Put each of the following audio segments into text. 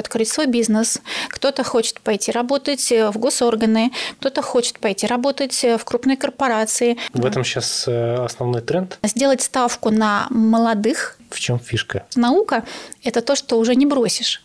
открыть свой бизнес, кто-то хочет пойти работать в госорганы, кто-то хочет пойти работать в крупные корпорации. В этом сейчас основной тренд? Сделать ставку на молодых. В чем фишка? Наука – это то, что уже не бросишь.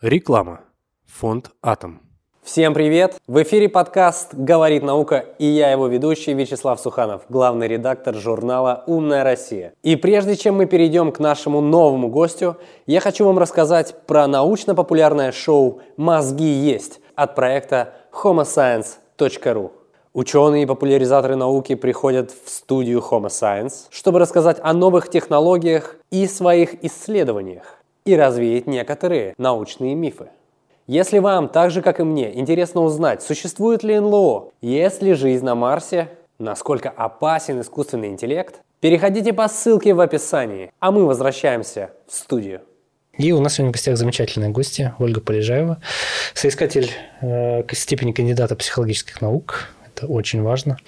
Реклама. Фонд «Атом». Всем привет! В эфире подкаст «Говорит наука» и я его ведущий Вячеслав Суханов, главный редактор журнала «Умная Россия». И прежде чем мы перейдем к нашему новому гостю, я хочу вам рассказать про научно-популярное шоу «Мозги есть» от проекта homoscience.ru. Ученые и популяризаторы науки приходят в студию Homo Science, чтобы рассказать о новых технологиях и своих исследованиях и развеять некоторые научные мифы. Если вам, так же как и мне, интересно узнать, существует ли НЛО, есть ли жизнь на Марсе, насколько опасен искусственный интеллект, переходите по ссылке в описании, а мы возвращаемся в студию. И у нас сегодня в гостях замечательная гостья Ольга Полежаева, соискатель э, степени кандидата психологических наук, это очень важно.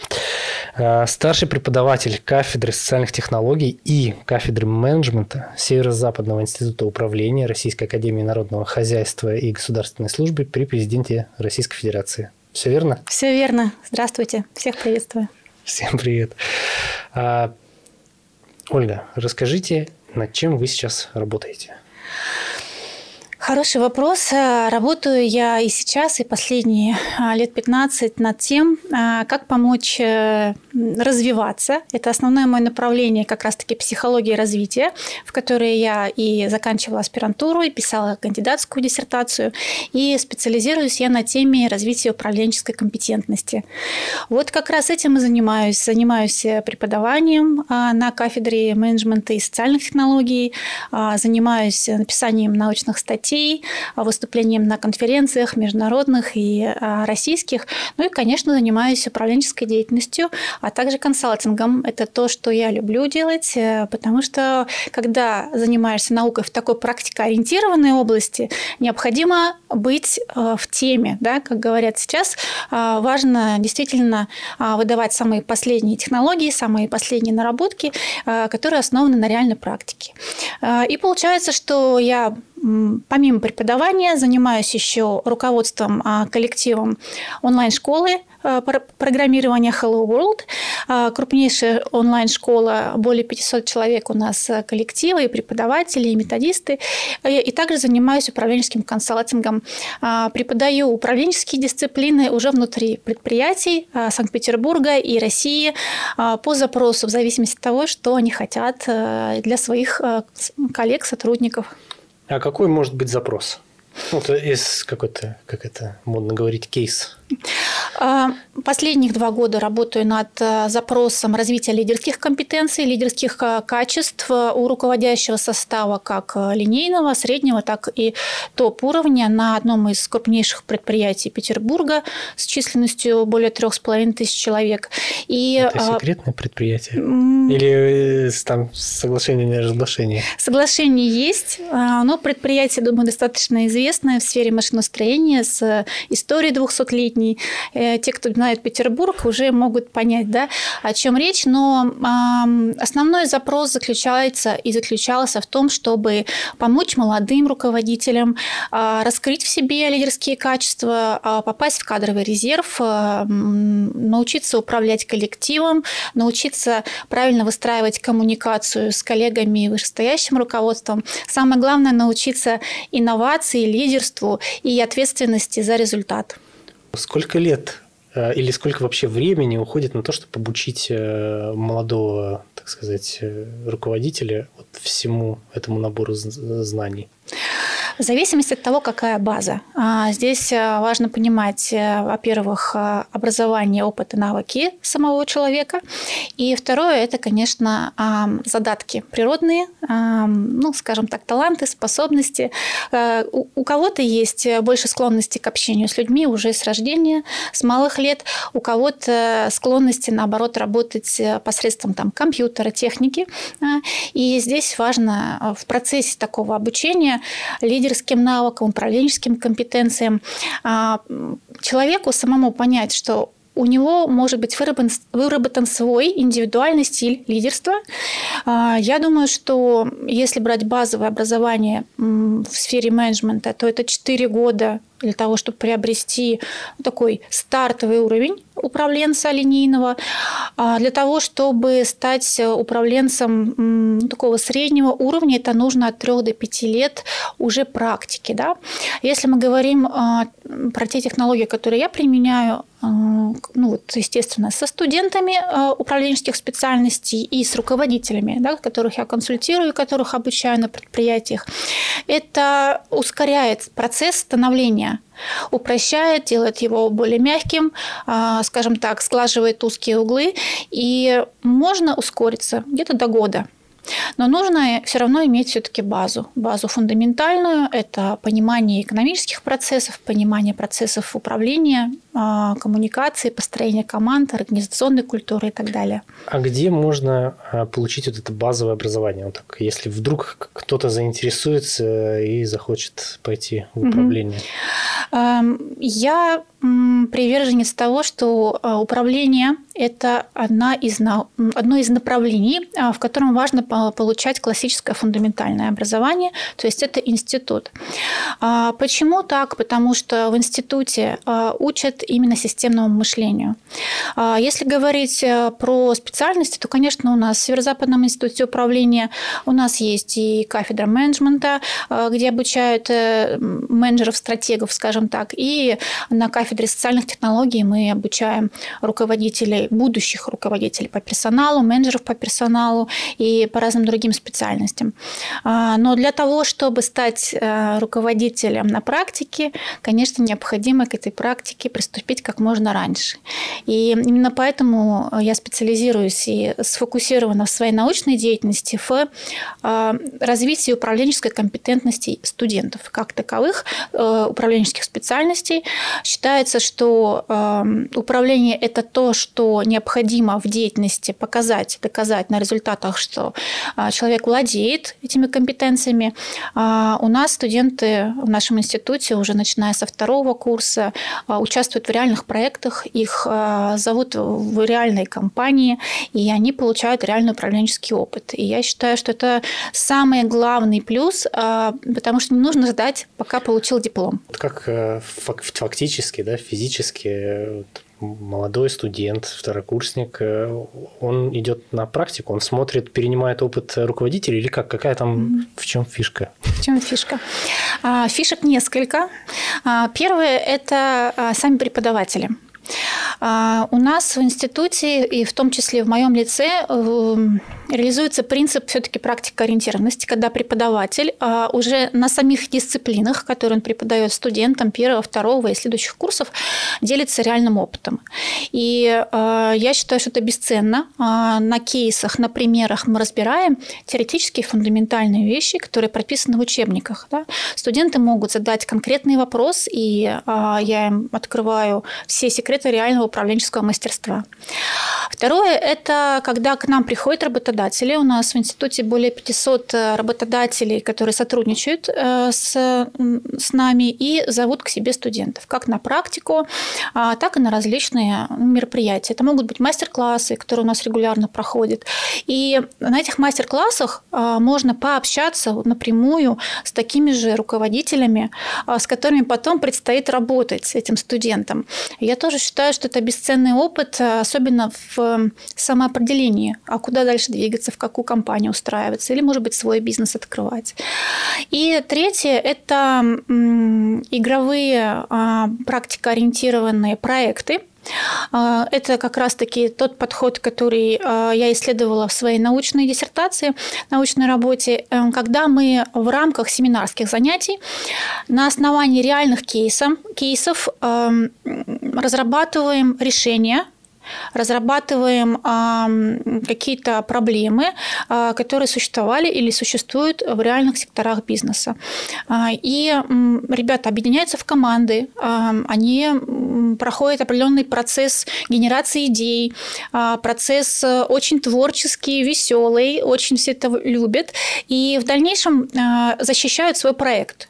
Э, старший преподаватель кафедры социальных технологий и кафедры менеджмента Северо-Западного института управления Российской академии народного хозяйства и государственной службы при президенте Российской Федерации. Все верно? Все верно. Здравствуйте. Всех приветствую. Всем привет. А, Ольга, расскажите, над чем вы сейчас работаете? Хороший вопрос. Э, работаю я и сейчас, и последние а, лет 15 над тем, а, как помочь э, развиваться. Это основное мое направление, как раз-таки психология развития, в которой я и заканчивала аспирантуру, и писала кандидатскую диссертацию, и специализируюсь я на теме развития управленческой компетентности. Вот как раз этим и занимаюсь. Занимаюсь э, преподаванием а, на кафедре менеджмента и социальных технологий, занимаюсь написанием научных статей, гостей, выступлением на конференциях международных и а, российских. Ну и, конечно, занимаюсь управленческой деятельностью, а также консалтингом. Это то, что я люблю делать, э, потому что когда занимаешься наукой в такой практикоориентированной области, необходимо быть э, в теме. Да? Как говорят сейчас, э, важно действительно выдавать самые последние технологии, самые последние наработки, которые основаны на реальной практике. И получается, что я помимо преподавания занимаюсь еще руководством а, коллективом онлайн-школы а, программирования Hello World. А, крупнейшая онлайн-школа, более 500 человек у нас коллективы, и преподаватели, и методисты. И также занимаюсь управленческим консалтингом. Преподаю управленческие дисциплины уже внутри предприятий Санкт-Петербурга и России по запросу, в зависимости от того, что они хотят для своих коллег, сотрудников. А какой может быть запрос? Это из какой-то, как это модно говорить, кейс. А, последних два года работаю над э, запросом развития лидерских компетенций, лидерских э, качеств у руководящего состава как э, линейного, среднего, так и топ-уровня на одном из крупнейших предприятий Петербурга с численностью более трех с половиной тысяч человек. И, Это секретное предприятие? Или там соглашение не разглашение? Соглашение есть, но предприятие, думаю, достаточно известное в сфере машиностроения с историей 200-летней средний. Э, те, кто знает Петербург, уже могут понять, да, о чем речь. Но основной запрос заключается и заключался в том, чтобы помочь молодым руководителям а, раскрыть в себе лидерские качества, а, попасть в кадровый резерв, а, научиться управлять коллективом, научиться правильно выстраивать коммуникацию с коллегами и вышестоящим руководством. Самое главное – научиться инновации, лидерству и ответственности за результат. Сколько лет э, или сколько вообще времени уходит на то, чтобы обучить э, молодого, так сказать, э, руководителя вот всему этому набору знаний? В зависимости от того, какая база. А, здесь э, важно понимать, э, во-первых, э, образование, опыт и навыки самого человека. И второе – это, конечно, задатки природные, ну, скажем так, таланты, способности. У кого-то есть больше склонности к общению с людьми уже с рождения, с малых лет. У кого-то склонности, наоборот, работать посредством там, компьютера, техники. И здесь важно в процессе такого обучения лидер лидерским навыкам, управленческим компетенциям, а, человеку самому понять, что у него может быть выработан, выработан свой индивидуальный стиль лидерства. А, я думаю, что если брать базовое образование в сфере менеджмента, то это 4 года для того, чтобы приобрести такой стартовый уровень управленца линейного, а для того, чтобы стать управленцем такого среднего уровня, это нужно от 3 до 5 лет уже практики. Да? Если мы говорим а, про те технологии, которые я применяю, а, ну вот, естественно, со студентами управленческих специальностей и с руководителями, да, которых я консультирую, которых обучаю на предприятиях, это ускоряет процесс становления упрощает, делает его более мягким, а, скажем так, сглаживает узкие углы, и можно ускориться где-то до года. Но нужно все равно иметь все-таки базу. Базу фундаментальную – это понимание экономических процессов, понимание процессов управления, а, коммуникации, построения команд, организационной культуры и так далее. А где можно а, получить вот это базовое образование? Вот так, если вдруг кто-то заинтересуется и захочет пойти в управление? Я приверженец того, что а, управление – это одна из, одно из направлений, а, в котором важно получать классическое фундаментальное образование, то есть это институт. А, почему так? Потому что в институте учат именно системному мышлению. Если говорить про специальности, то, конечно, у нас в Северо-Западном институте управления у нас есть и кафедра менеджмента, где обучают э, менеджеров-стратегов, скажем так, и на кафедре кафедре социальных технологий мы обучаем руководителей, будущих руководителей по персоналу, менеджеров по персоналу и по разным другим специальностям. А, но для того, чтобы стать э, руководителем на практике, конечно, необходимо к этой практике приступить как можно раньше. И именно поэтому я специализируюсь и сфокусирована в своей научной деятельности в э, развитии управленческой компетентности студентов как таковых, э, управленческих специальностей. Считаю считается, что э, управление – это то, что необходимо в деятельности показать, доказать на результатах, что э, человек владеет этими компетенциями. Э, у нас студенты в нашем институте уже начиная со второго курса э, участвуют в реальных проектах, их э, зовут в реальные компании, и они получают реальный управленческий опыт. И я считаю, что это самый главный плюс, э, потому что не нужно ждать, пока получил диплом. Как э, фактически да, физически молодой студент, второкурсник, э, он идет на практику, он смотрит, перенимает опыт руководителя или как? Какая там, mm-hmm. в чем фишка? В чем фишка? А, фишек несколько. А, первое – это а, сами преподаватели. У нас в институте, и в том числе в моем лице, эм, реализуется принцип все-таки практикоориентированности, когда преподаватель а, уже на самих дисциплинах, которые он преподает студентам первого, второго и следующих курсов, делится реальным опытом. И а, я считаю, что это бесценно. А, на кейсах, на примерах мы разбираем теоретические фундаментальные вещи, которые прописаны в учебниках. Да? Студенты могут задать конкретный вопрос, и я им открываю все секреты реального управленческого мастерства. Второе – это когда к нам работодатель, работодатели. У нас в институте более 500 э, работодателей, которые сотрудничают э, с, с нами и зовут к себе студентов, как на практику, а, так и на различные мероприятия. Это могут быть мастер-классы, которые у нас регулярно проходят. И на этих мастер-классах а, можно пообщаться напрямую с такими же руководителями, а, с которыми потом предстоит работать с этим студентом. Я тоже считаю, что это бесценный опыт, особенно в самоопределении, а куда дальше двигаться в какую компанию устраиваться, или, может быть, свой бизнес открывать. И третье – это игровые а, практикоориентированные проекты, а, это как раз-таки тот подход, который а, я исследовала в своей научной диссертации, научной работе, э, когда мы в рамках семинарских занятий на основании реальных кейсов, кейсов разрабатываем решения разрабатываем какие-то проблемы, а, которые существовали или существуют в реальных секторах бизнеса. А, и ребята объединяются в команды, они проходят определенный процесс генерации идей, а, процесс э, очень творческий, веселый, очень все это любят, и в дальнейшем защищают свой проект.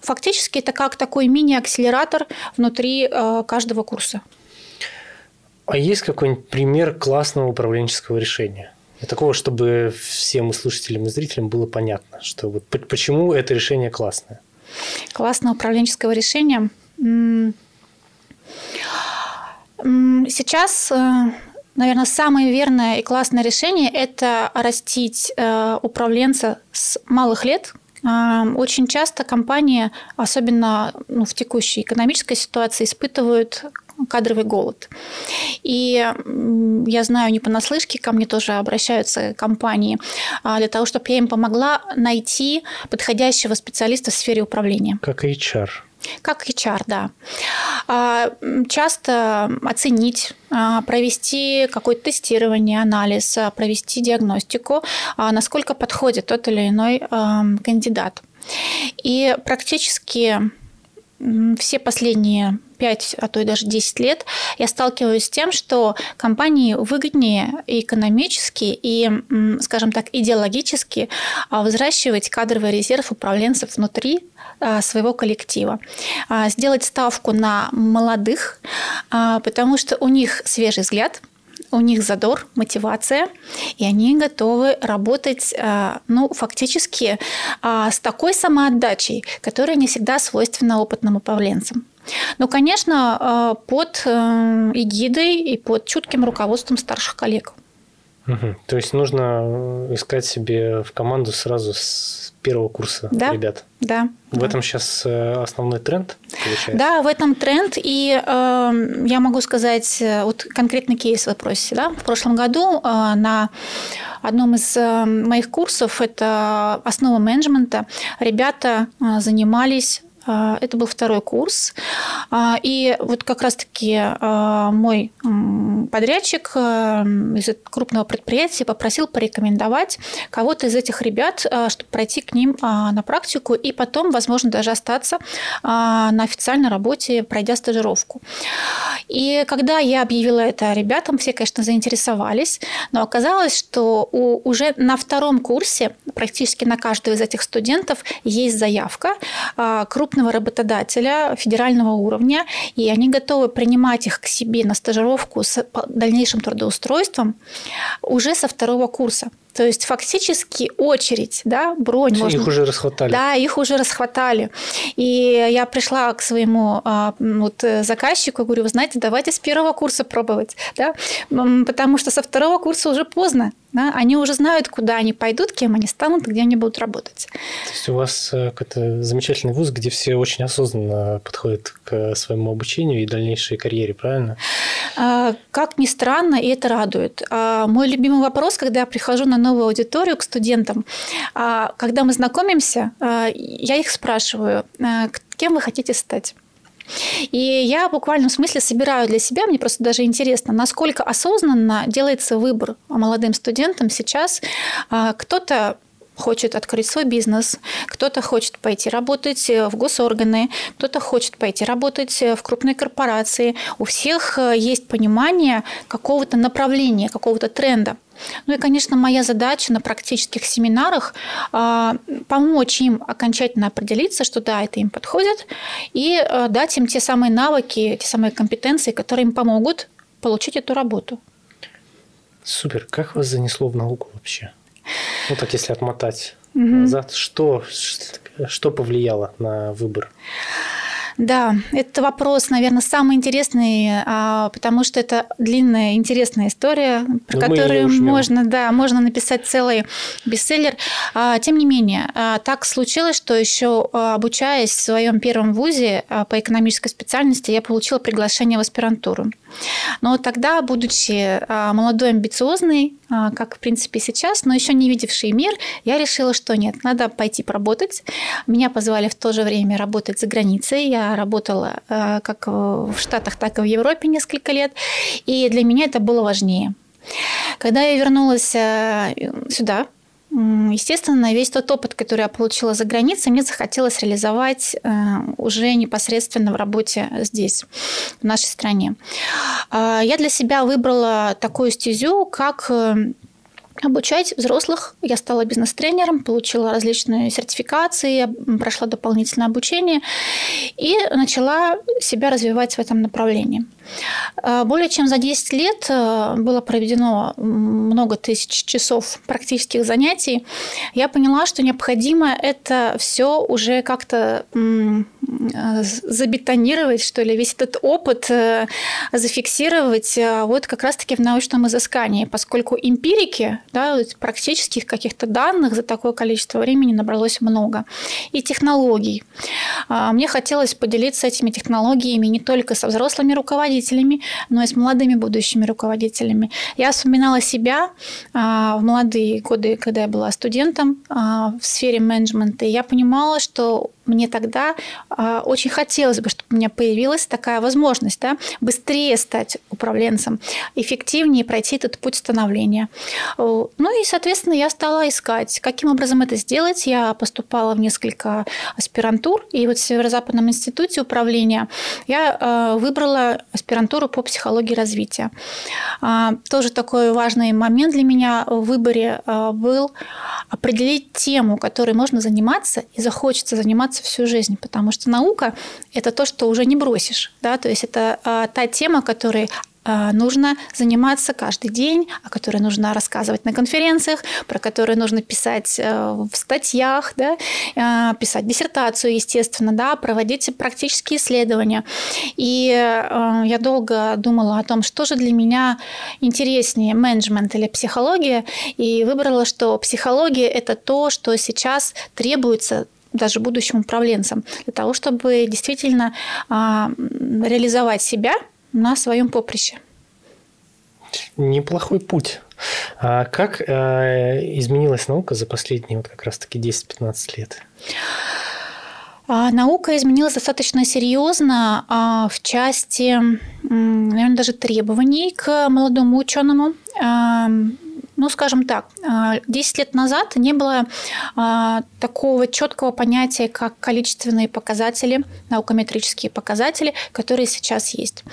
Фактически это как такой мини-акселератор внутри э, каждого курса. А есть какой-нибудь пример классного управленческого решения? Такого, чтобы всем слушателям и зрителям было понятно, что вот почему это решение классное. Классного управленческого решения. Сейчас, э, наверное, самое верное и классное решение – это растить э, управленца с малых лет – очень часто компании, особенно ну, в текущей экономической ситуации, испытывают кадровый голод. И я знаю не понаслышке, ко мне тоже обращаются компании а, для того, чтобы я им помогла найти подходящего специалиста в сфере управления. Как HR. Как HR, да. А, часто оценить, а, провести какое-то тестирование, анализ, провести диагностику, насколько подходит тот или иной кандидат. И практически все последние 5, а то и даже 10 лет я сталкиваюсь с тем, что компании выгоднее и экономически, и, скажем так, идеологически а, взращивать кадровый резерв управленцев внутри а, своего коллектива. А, сделать ставку на молодых, потому что у них свежий взгляд – у них задор, мотивация, и они готовы работать, ну, фактически с такой самоотдачей, которая не всегда свойственна опытным управленцам. Ну, конечно, э, под э, эгидой и под чутким руководством старших коллег. Угу. То есть нужно искать себе в команду сразу с первого курса да? ребят. Да. В да. этом сейчас э, основной тренд получается? Да, в этом тренд. И э, я могу сказать, вот конкретный кейс в вопросе. Да? В прошлом году э, на одном из э, моих курсов, это основа менеджмента, ребята э, занимались это был второй курс. А, и вот как раз-таки а, мой подрядчик из крупного предприятия попросил порекомендовать кого-то из этих ребят, чтобы пройти к ним на практику и потом, возможно, даже остаться на официальной работе, пройдя стажировку. И когда я объявила это ребятам, все, конечно, заинтересовались, но оказалось, что уже на втором курсе практически на каждого из этих студентов есть заявка крупного крупного работодателя федерального уровня, и они готовы принимать их к себе на стажировку с дальнейшим трудоустройством уже со второго курса. То есть фактически очередь, да, бронь. Их можно... уже расхватали. Да, их уже расхватали. И я пришла к своему а, вот, заказчику и говорю, вы знаете, давайте с первого курса пробовать, да, потому что со второго курса уже поздно. Да? Они уже знают, куда они пойдут, кем они станут, где они будут работать. То есть у вас э, какой-то замечательный вуз, где все очень осознанно подходят к своему обучению и дальнейшей карьере, правильно? А, как ни странно, и это радует. А, мой любимый вопрос, когда я прихожу на новую аудиторию к студентам, а, когда мы знакомимся, я их спрашиваю, кем вы хотите стать? И я в буквальном смысле собираю для себя, мне просто даже интересно, насколько осознанно делается выбор молодым студентам сейчас. А, кто-то хочет открыть свой бизнес, кто-то хочет пойти работать в госорганы, кто-то хочет пойти работать в крупные корпорации. У всех э, есть понимание какого-то направления, какого-то тренда. Ну и, конечно, моя задача на практических семинарах а, помочь им окончательно определиться, что да, это им подходит, и а, дать им те самые навыки, те самые компетенции, которые им помогут получить эту работу. Супер. Как вас занесло в науку вообще? Ну так, если отмотать угу. назад, что, что повлияло на выбор? Да, это вопрос, наверное, самый интересный, а, потому что это длинная, интересная история, про Но которую можно, да, можно написать целый бестселлер. А, тем не менее, а, так случилось, что еще обучаясь в своем первом вузе по экономической специальности, я получила приглашение в аспирантуру. Но тогда, будучи молодой, амбициозной, как в принципе сейчас, но еще не видевший мир, я решила, что нет, надо пойти поработать. Меня позвали в то же время работать за границей. Я работала э, как в Штатах, так и в Европе несколько лет, и для меня это было важнее. Когда я вернулась сюда, Естественно, весь тот опыт, который я получила за границей, мне захотелось реализовать э, уже непосредственно в работе здесь, в нашей стране. Я для себя выбрала такую стезю, как обучать взрослых. Я стала бизнес-тренером, получила различные сертификации, прошла дополнительное обучение и начала себя развивать в этом направлении. Э, более чем за 10 лет э, было проведено много тысяч часов практических занятий. Я поняла, что необходимо это все уже как-то э, забетонировать, что ли, весь этот опыт зафиксировать вот как раз-таки в научном изыскании, поскольку эмпирики, да, практических каких-то данных за такое количество времени набралось много. И технологий. Мне хотелось поделиться этими технологиями не только со взрослыми руководителями, руководителями, но и с молодыми будущими руководителями. Я вспоминала себя а, в молодые годы, когда я была студентом а, в сфере менеджмента, и я понимала, что мне тогда э, очень хотелось бы, чтобы у меня появилась такая возможность, да, быстрее стать управленцем, эффективнее пройти этот путь становления. Ну и, соответственно, я стала искать, каким образом это сделать. Я поступала в несколько аспирантур, и вот в Северо-Западном институте управления я э, выбрала аспирантуру по психологии развития. Э, тоже такой важный момент для меня в выборе э, был определить тему, которой можно заниматься и захочется заниматься заниматься всю жизнь, потому что наука – это то, что уже не бросишь. Да? То есть это а, та тема, которой а, нужно заниматься каждый день, о которой нужно рассказывать на конференциях, про которые нужно писать э, в статьях, да, а, писать диссертацию, естественно, да, проводить практические исследования. И э, я долго думала о том, что же для меня интереснее, менеджмент или психология, и выбрала, что психология – это то, что сейчас требуется даже будущим управленцам, для того, чтобы действительно а, реализовать себя на своем поприще. Неплохой путь. А как э, изменилась наука за последние вот как раз-таки 10-15 лет? А, наука изменилась достаточно серьезно а, в части, наверное, даже требований к молодому ученому ну, скажем так, 10 а, лет назад не было а, такого четкого понятия, как количественные показатели, наукометрические показатели, которые сейчас есть.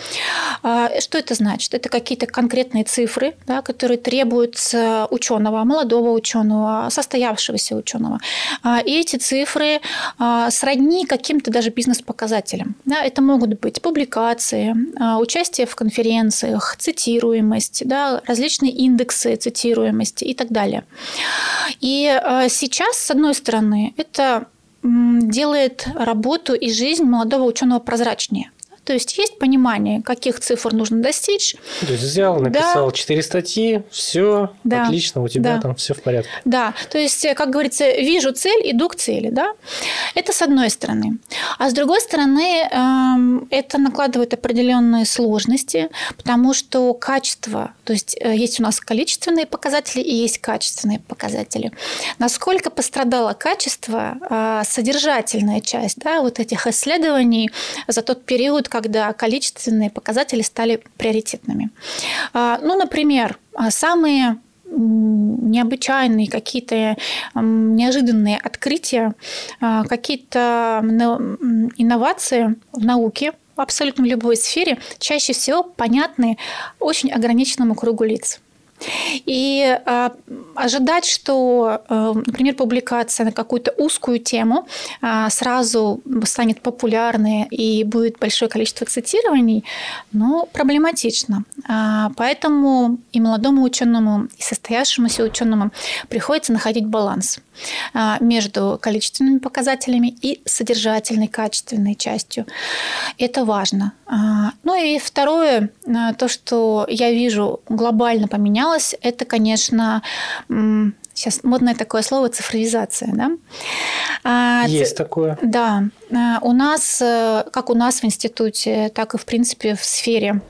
А, что это значит? Это какие-то конкретные цифры, да, которые требуются ученого, молодого ученого, состоявшегося ученого. И эти цифры сродни каким-то даже бизнес-показателям. Да, это могут быть публикации, участие в конференциях, цитируемость, да, различные индексы цитируемости, цитируемости и так далее. И э, сейчас, с одной стороны, это делает работу и жизнь молодого ученого прозрачнее. То есть есть понимание, каких цифр нужно достичь. То есть взял, написал да. 4 статьи, все да. отлично, у тебя да. там все в порядке. Да, то есть, как говорится, вижу цель, иду к цели, да. Это с одной стороны. А с другой стороны, эм, это накладывает определенные сложности, потому что качество, то есть э, есть у нас количественные показатели и есть качественные показатели. Насколько пострадало качество, э, содержательная часть, да, вот этих исследований за тот период, когда количественные показатели стали приоритетными. А, ну, например, а, самые необычайные какие-то неожиданные открытия, а, какие-то инновации в науке, в абсолютно любой сфере, чаще всего понятны очень ограниченному кругу лиц. И э, ожидать, что, э, например, публикация на какую-то узкую тему э, сразу станет популярной и будет большое количество цитирований, ну, проблематично. Э, поэтому и молодому ученому, и состоявшемуся ученому приходится находить баланс э, между количественными показателями и содержательной, качественной частью. Это важно. Э, ну и второе, э, то, что я вижу глобально поменялось, поменялось, это, конечно, сейчас модное такое слово цифровизация, да? А, Есть такое. Да. А, у нас, э, как у нас в институте, так и, в принципе, в сфере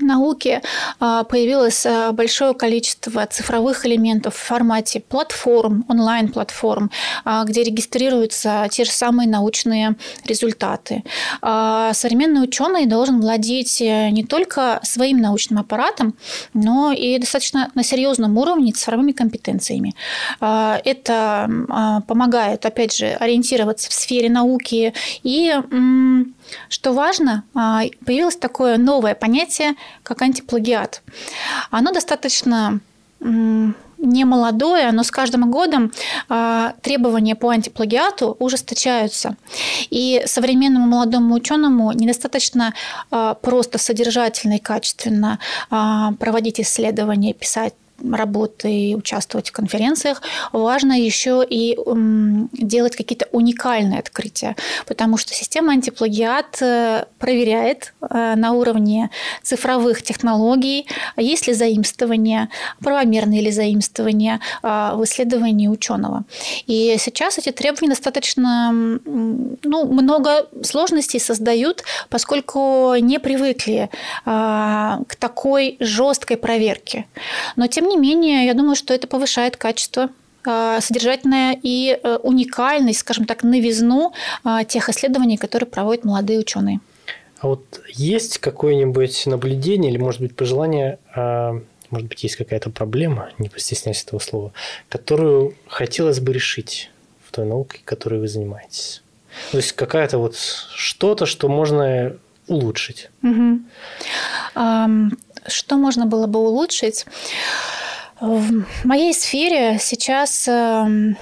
науки а, появилось а, большое количество цифровых элементов в формате платформ, онлайн-платформ, а, где регистрируются те же самые научные результаты. Современный ученый должен владеть э, не только своим научным аппаратом, но и достаточно на серьезном уровне цифровыми компетенциями. Это помогает, опять же, ориентироваться в сфере науки и что важно, появилось такое новое понятие, как антиплагиат. Оно достаточно не молодое, но с каждым годом а, требования по антиплагиату ужесточаются. И современному молодому ученому недостаточно а, просто содержательно и качественно а, проводить исследования, писать работы участвовать в конференциях, важно еще и делать какие-то уникальные открытия, потому что система антиплагиат э, проверяет э, на уровне цифровых технологий, есть ли заимствование, правомерные ли заимствования э, в исследовании ученого. И сейчас эти требования достаточно ну, много сложностей создают, поскольку не привыкли к такой жесткой проверке. Но тем не менее, я думаю, что это повышает качество а, содержательная и э, уникальность, скажем так, новизну а, тех исследований, которые проводят молодые ученые. А вот есть какое-нибудь наблюдение или, может быть, пожелание, а, может быть, есть какая-то проблема, не постесняйся этого слова, которую хотелось бы решить в той науке, которой вы занимаетесь? То есть какая-то вот что-то, что можно улучшить. Угу. Что можно было бы улучшить? В моей сфере сейчас эм,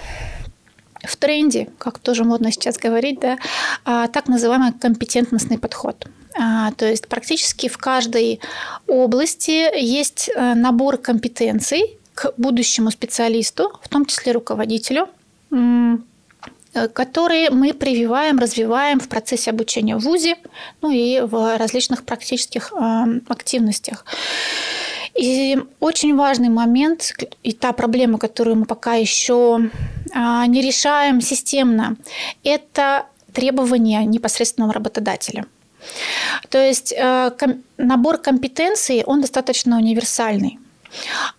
в тренде, как тоже модно сейчас говорить, да, а, так называемый компетентностный подход. А, то есть практически в каждой области есть э, набор компетенций к будущему специалисту, в том числе руководителю, э, которые мы прививаем, развиваем в процессе обучения в ВУЗе, ну и в различных практических эм, активностях. И очень важный момент, и та проблема, которую мы пока еще а, не решаем системно, это требования непосредственного работодателя. То есть э, набор компетенций, он достаточно универсальный.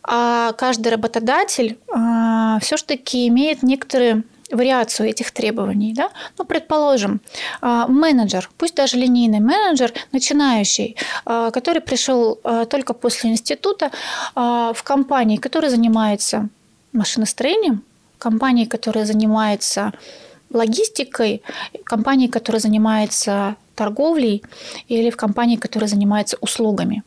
А каждый работодатель а, все-таки имеет некоторые вариацию этих требований. Да? Ну, предположим, а, менеджер, пусть даже линейный менеджер, начинающий, а, который пришел а, только после института в компании, которая занимается машиностроением, компании, которая занимается логистикой, компании, которая занимается торговлей или в компании, которая занимается услугами –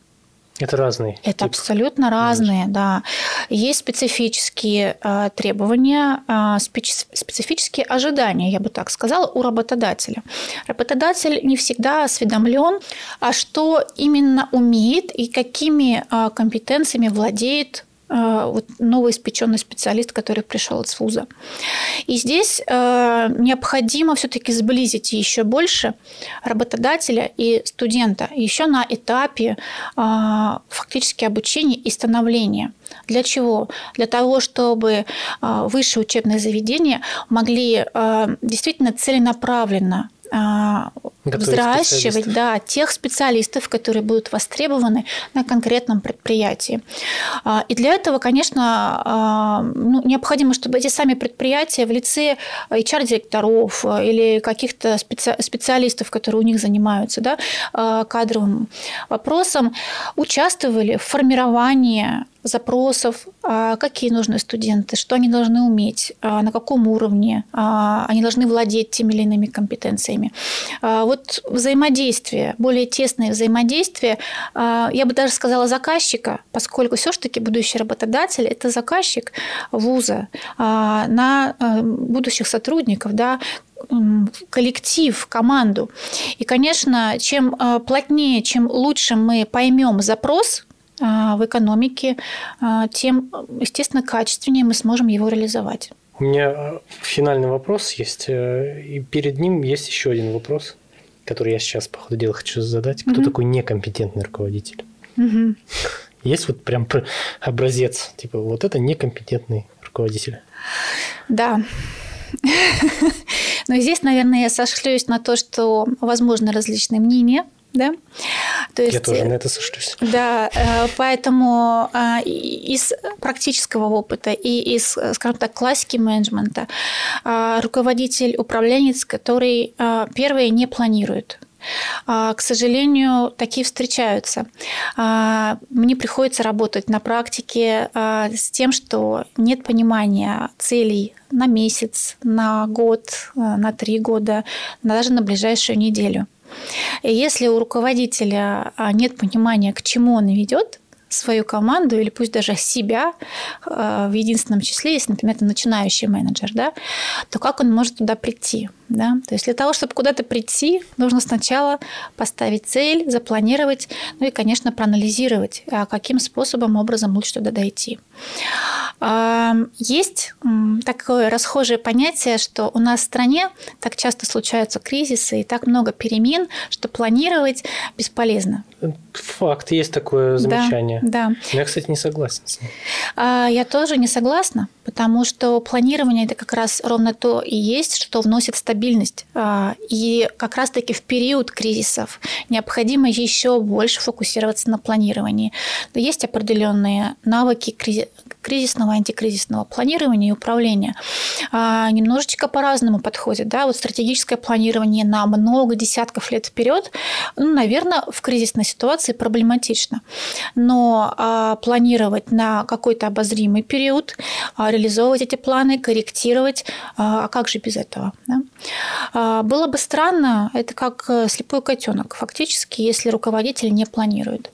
это разные. Это тип. абсолютно разные, да. Есть специфические э, требования, э, специфические ожидания, я бы так сказала, у работодателя. Работодатель не всегда осведомлен, а что именно умеет и какими э, компетенциями владеет вот новоиспеченный специалист, который пришел из вуза. И здесь э, необходимо все-таки сблизить еще больше работодателя и студента еще на этапе э, фактически обучения и становления. Для чего? Для того, чтобы высшие учебные заведения могли действительно целенаправленно Готовить взращивать да, тех специалистов, которые будут востребованы на конкретном предприятии. А, и для этого, конечно, а, ну, необходимо, чтобы эти сами предприятия в лице HR-директоров или каких-то специалистов, которые у них занимаются да, кадровым вопросом, участвовали в формировании запросов, а, какие нужны студенты, что они должны уметь, а, на каком уровне а, они должны владеть теми или иными компетенциями. Вот взаимодействие, более тесное взаимодействие, я бы даже сказала заказчика, поскольку все-таки будущий работодатель – это заказчик вуза на будущих сотрудников, да, коллектив, команду. И, конечно, чем плотнее, чем лучше мы поймем запрос в экономике, а, тем, естественно, качественнее мы сможем его реализовать. У меня а, финальный вопрос есть, э, и перед ним есть еще один вопрос, который я сейчас, по ходу дела, хочу задать. Кто угу. такой некомпетентный руководитель? Угу. Есть вот прям образец, типа вот это некомпетентный руководитель. Да. Но здесь, наверное, я сошлюсь на то, что возможны различные мнения – да? То есть, Я тоже на это сошлюсь. Да, э, поэтому э, из практического опыта и из, скажем так, классики менеджмента э, руководитель, управленец, который первые не планирует, к сожалению, такие встречаются. Мне приходится работать на практике с тем, что нет понимания целей на месяц, на год, на три года, даже на ближайшую неделю. И если у руководителя а, нет понимания, к чему он ведет, свою команду или пусть даже себя э, в единственном числе, если, например, это начинающий менеджер, да, то как он может туда прийти? Да? То есть для того, чтобы куда-то прийти, нужно сначала поставить цель, запланировать, ну и, конечно, проанализировать, а каким способом, образом лучше туда дойти. Есть такое расхожее понятие, что у нас в стране так часто случаются кризисы и так много перемен, что планировать бесполезно. Факт, есть такое замечание. Да. да. Я, кстати, не согласен. А, я тоже не согласна, потому что планирование это как раз ровно то и есть, что вносит стабильность. А, и как раз-таки в период кризисов необходимо еще больше фокусироваться на планировании. Есть определенные навыки кризисного, антикризисного планирования и управления. А, немножечко по-разному подходит. Да? Вот стратегическое планирование на много десятков лет вперед, ну, наверное, в кризисной ситуации проблематично. Но а, планировать на какой-то обозримый период, а, реализовывать эти планы, корректировать, а как же без этого? Да? Было бы странно, это как э, слепой котенок, фактически, если руководитель не планирует.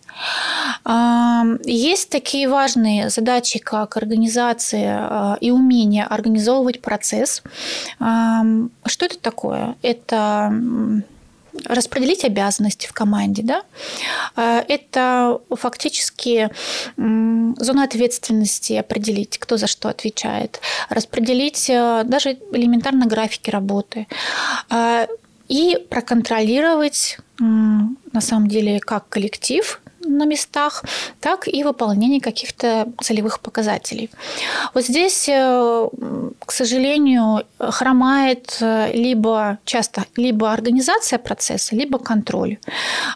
Есть такие важные задачи, как организация а, и умение организовывать процесс. Что это такое? Это распределить обязанности в команде, да, а, это фактически зона ответственности определить, кто за что отвечает, распределить э, даже элементарно графики работы а, и проконтролировать на самом деле как коллектив, на местах, так и выполнение каких-то целевых показателей. Вот здесь, э, к сожалению, хромает э, либо часто либо организация процесса, либо контроль.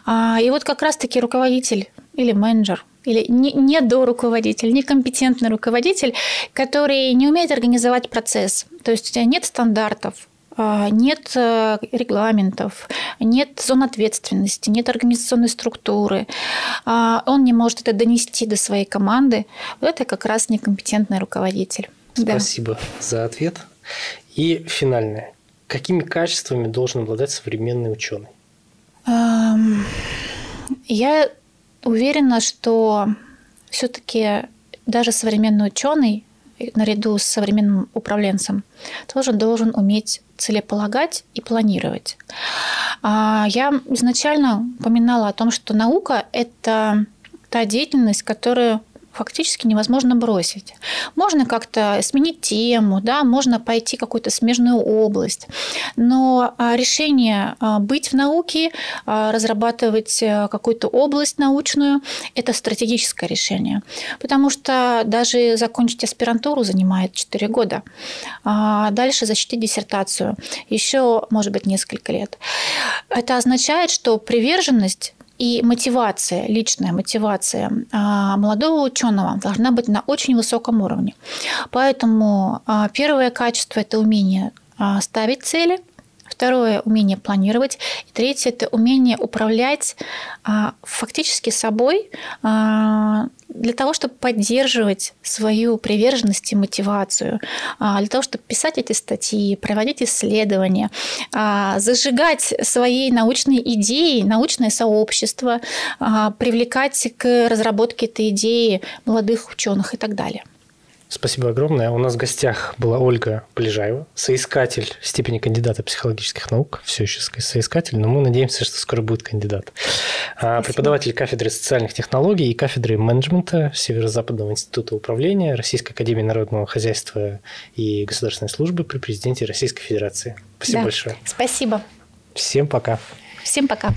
А, и вот как раз-таки руководитель или менеджер или не, не до руководитель, некомпетентный руководитель, который не умеет организовать процесс. То есть нет стандартов, нет э, регламентов, нет зон ответственности, нет организационной структуры, а, он не может это донести до своей команды, вот это как раз некомпетентный руководитель. Спасибо да. за ответ. И финальное. Какими качествами должен обладать современный ученый? Я уверена, что все-таки даже современный ученый наряду с современным управленцем тоже должен уметь целеполагать и планировать. А, я изначально упоминала о том, что наука – это та деятельность, которая фактически невозможно бросить. Можно как-то сменить тему, да, можно пойти в какую-то смежную область, но а, решение а, быть в науке, а, разрабатывать э, какую-то область научную – это стратегическое решение, потому что даже закончить аспирантуру занимает 4 года, дальше защитить диссертацию еще, может быть, несколько лет. Это означает, что приверженность и мотивация, личная мотивация а, молодого ученого должна быть на очень высоком уровне. Поэтому а, первое качество – это умение а, ставить цели – Второе – умение планировать. И третье – это умение управлять а, фактически собой а, для того, чтобы поддерживать свою приверженность и мотивацию, а, для того, чтобы писать эти статьи, проводить исследования, зажигать свои научные идеи, научное сообщество, привлекать к разработке этой идеи молодых ученых и так далее. Спасибо огромное. У нас в гостях была Ольга Полежаева, соискатель степени кандидата психологических наук. Все еще соискатель, но мы надеемся, что скоро будет кандидат. А, Спасибо. Преподаватель кафедры социальных технологий и кафедры менеджмента Северо-Западного института управления Российской академии народного хозяйства и государственной службы при президенте Российской Федерации. Спасибо да. большое. Спасибо. Всем пока. Всем пока.